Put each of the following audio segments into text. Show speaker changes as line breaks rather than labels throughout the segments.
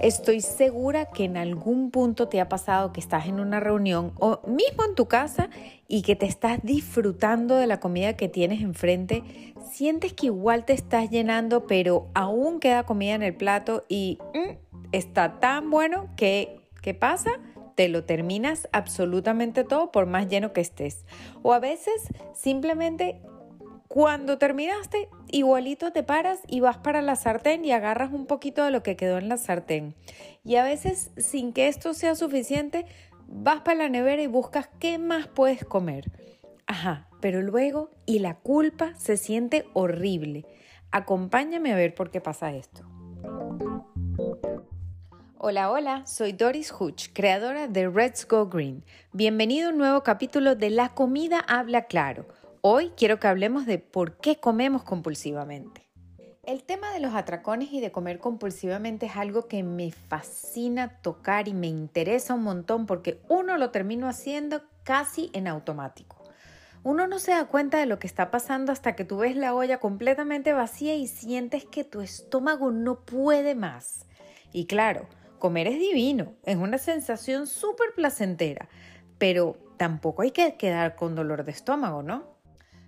Estoy segura que en algún punto te ha pasado que estás en una reunión o mismo en tu casa y que te estás disfrutando de la comida que tienes enfrente. Sientes que igual te estás llenando, pero aún queda comida en el plato y mm, está tan bueno que, ¿qué pasa? te lo terminas absolutamente todo por más lleno que estés. O a veces simplemente cuando terminaste, igualito te paras y vas para la sartén y agarras un poquito de lo que quedó en la sartén. Y a veces, sin que esto sea suficiente, vas para la nevera y buscas qué más puedes comer. Ajá, pero luego, y la culpa se siente horrible. Acompáñame a ver por qué pasa esto. Hola, hola, soy Doris Hutch, creadora de Let's Go Green. Bienvenido a un nuevo capítulo de La comida habla claro Hoy quiero que hablemos de por qué comemos compulsivamente. El tema de los atracones y de comer compulsivamente es algo que me fascina tocar y me interesa un montón porque uno lo termino haciendo casi en automático. Uno no se da cuenta de lo que está pasando hasta que tú ves la olla completamente vacía y sientes que tu estómago no puede más. Y claro, comer es divino, es una sensación súper placentera, pero tampoco hay que quedar con dolor de estómago, ¿no?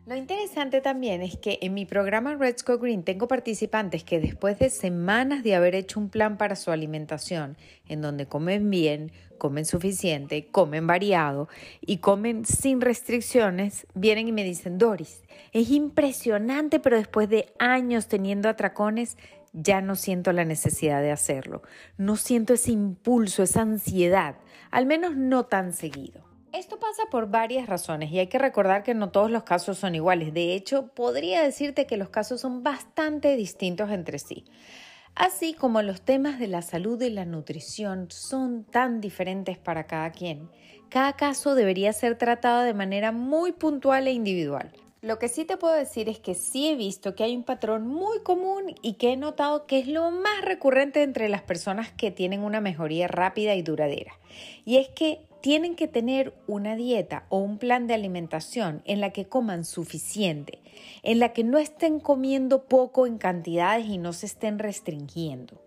Lo interesante también es que en mi programa Red Go Green tengo participantes que después de semanas de haber hecho un plan para su alimentación, en donde comen bien, comen suficiente, comen variado y comen sin restricciones, vienen y me dicen, Doris, es impresionante, pero después de años teniendo atracones, ya no siento la necesidad de hacerlo. No siento ese impulso, esa ansiedad, al menos no tan seguido. Esto pasa por varias razones y hay que recordar que no todos los casos son iguales. De hecho, podría decirte que los casos son bastante distintos entre sí. Así como los temas de la salud y la nutrición son tan diferentes para cada quien, cada caso debería ser tratado de manera muy puntual e individual. Lo que sí te puedo decir es que sí he visto que hay un patrón muy común y que he notado que es lo más recurrente entre las personas que tienen una mejoría rápida y duradera. Y es que tienen que tener una dieta o un plan de alimentación en la que coman suficiente, en la que no estén comiendo poco en cantidades y no se estén restringiendo.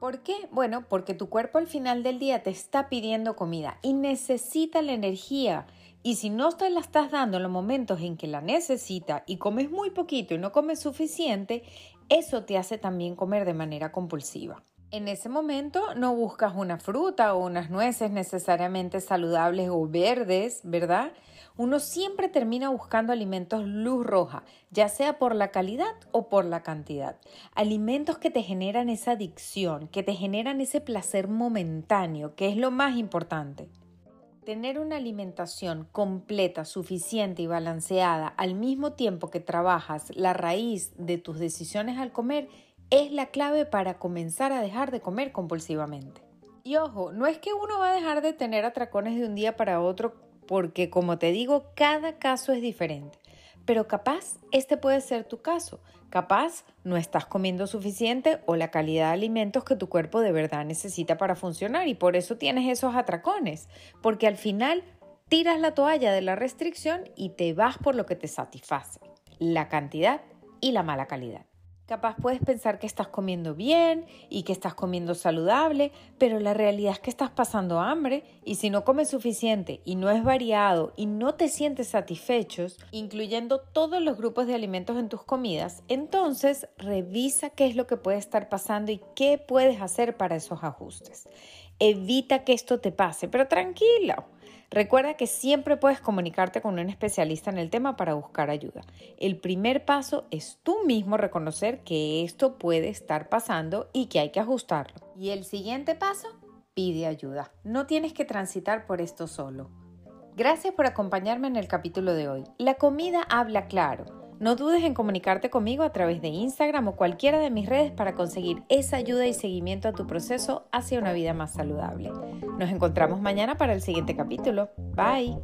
¿Por qué? Bueno, porque tu cuerpo al final del día te está pidiendo comida y necesita la energía. Y si no te la estás dando en los momentos en que la necesita y comes muy poquito y no comes suficiente, eso te hace también comer de manera compulsiva. En ese momento no buscas una fruta o unas nueces necesariamente saludables o verdes, ¿verdad? Uno siempre termina buscando alimentos luz roja, ya sea por la calidad o por la cantidad. Alimentos que te generan esa adicción, que te generan ese placer momentáneo, que es lo más importante. Tener una alimentación completa, suficiente y balanceada al mismo tiempo que trabajas la raíz de tus decisiones al comer es la clave para comenzar a dejar de comer compulsivamente. Y ojo, no es que uno va a dejar de tener atracones de un día para otro porque, como te digo, cada caso es diferente. Pero capaz este puede ser tu caso. Capaz no estás comiendo suficiente o la calidad de alimentos que tu cuerpo de verdad necesita para funcionar y por eso tienes esos atracones. Porque al final tiras la toalla de la restricción y te vas por lo que te satisface, la cantidad y la mala calidad. Capaz puedes pensar que estás comiendo bien y que estás comiendo saludable, pero la realidad es que estás pasando hambre y si no comes suficiente y no es variado y no te sientes satisfechos, incluyendo todos los grupos de alimentos en tus comidas, entonces revisa qué es lo que puede estar pasando y qué puedes hacer para esos ajustes. Evita que esto te pase, pero tranquilo. Recuerda que siempre puedes comunicarte con un especialista en el tema para buscar ayuda. El primer paso es tú mismo reconocer que esto puede estar pasando y que hay que ajustarlo. Y el siguiente paso, pide ayuda. No tienes que transitar por esto solo. Gracias por acompañarme en el capítulo de hoy. La comida habla claro. No dudes en comunicarte conmigo a través de Instagram o cualquiera de mis redes para conseguir esa ayuda y seguimiento a tu proceso hacia una vida más saludable. Nos encontramos mañana para el siguiente capítulo. Bye.